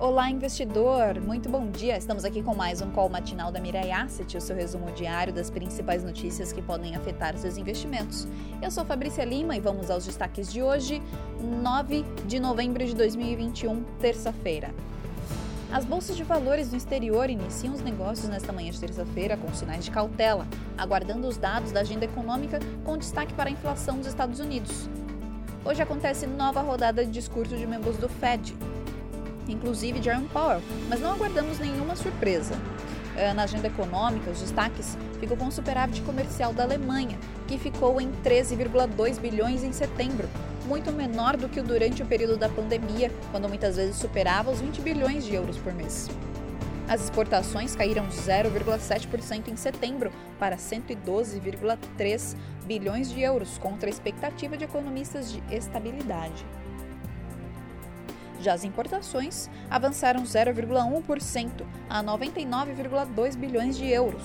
Olá, investidor! Muito bom dia! Estamos aqui com mais um call matinal da Mirai Asset, o seu resumo diário das principais notícias que podem afetar seus investimentos. Eu sou Fabrícia Lima e vamos aos destaques de hoje, 9 de novembro de 2021, terça-feira. As bolsas de valores no exterior iniciam os negócios nesta manhã de terça-feira com sinais de cautela, aguardando os dados da agenda econômica com destaque para a inflação dos Estados Unidos. Hoje acontece nova rodada de discurso de membros do Fed, inclusive Jerome Powell, mas não aguardamos nenhuma surpresa. Eh, na agenda econômica, os destaques ficam com o superávit comercial da Alemanha, que ficou em 13,2 bilhões em setembro, muito menor do que durante o período da pandemia, quando muitas vezes superava os 20 bilhões de euros por mês. As exportações caíram 0,7% em setembro para 112,3 bilhões de euros, contra a expectativa de economistas de estabilidade. Já as importações avançaram 0,1% a 99,2 bilhões de euros,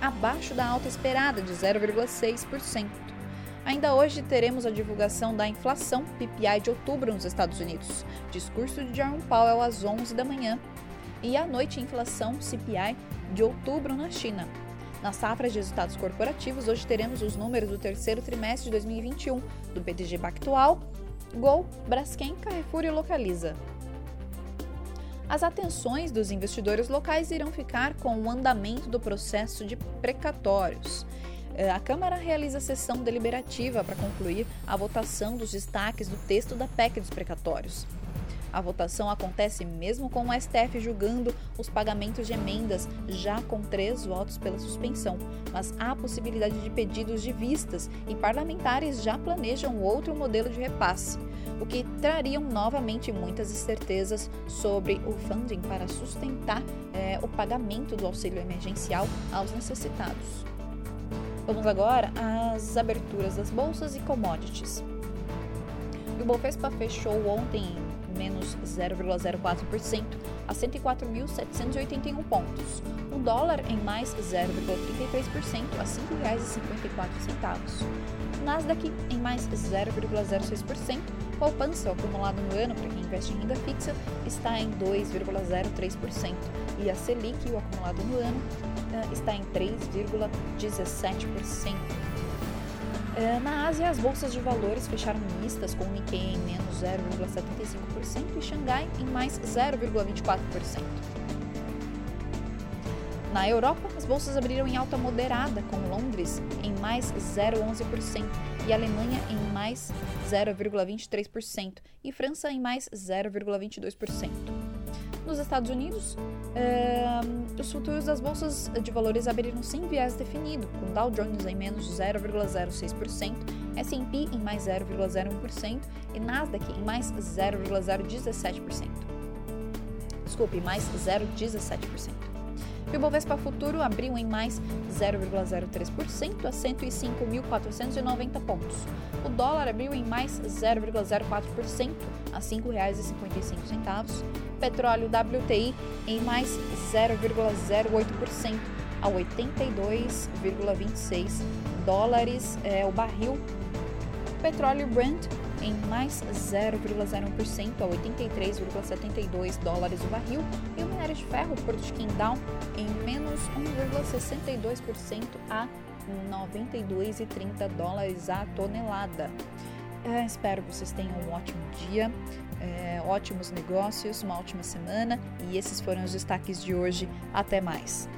abaixo da alta esperada de 0,6%. Ainda hoje teremos a divulgação da inflação PPI de outubro nos Estados Unidos, discurso de Jerome Powell às 11 da manhã, e à noite inflação CPI de outubro na China. Na safra de resultados corporativos, hoje teremos os números do terceiro trimestre de 2021 do BTG Pactual Gol, Braskem, Carrefour e Localiza. As atenções dos investidores locais irão ficar com o andamento do processo de precatórios. Eh, a Câmara realiza sessão deliberativa para concluir a votação dos destaques do texto da PEC dos precatórios. A votação acontece mesmo com o STF julgando os pagamentos de emendas, já com três votos pela suspensão, mas há possibilidade de pedidos de vistas e parlamentares já planejam outro modelo de repasse, o que trariam novamente muitas incertezas sobre o funding para sustentar é, o pagamento do auxílio emergencial aos necessitados. Vamos agora às aberturas das bolsas e commodities. O Bovespa fechou ontem menos 0,04% a 104.781 pontos. O dólar em mais 0,33% a R$ 5,54. Nasdaq em mais 0,06%. Poupança acumulado no ano para quem investe em renda fixa está em 2,03% e a Selic, o acumulado no ano, eh, está em 3,17%. É, na Ásia, as bolsas de valores fecharam mistas, com o Nikkei em menos 0,75% e Xangai em mais 0,24%. Na Europa, as bolsas abriram em alta moderada, com Londres em mais 0,11% e Alemanha em mais 0,23% e França em mais 0,22%. Nos Estados Unidos, os futuros das bolsas de valores abriram sem viés definido, com Dow Jones em menos 0,06%, S&P em mais 0,01% e Nasdaq em mais 0,017%. Desculpe, mais 0,17%. O Ibovespa Futuro abriu em mais 0,03% a 105.490 pontos. O dólar abriu em mais 0,04% a R$ 5,55. Petróleo WTI em mais 0,08% a 82,26 dólares é, o barril. Petróleo Brent em mais 0,01% a 83,72 dólares o barril e o minério de ferro Porto de Qingdao em menos 1,62% a 92,30 dólares a tonelada. É, espero que vocês tenham um ótimo dia, é, ótimos negócios, uma ótima semana e esses foram os destaques de hoje. Até mais!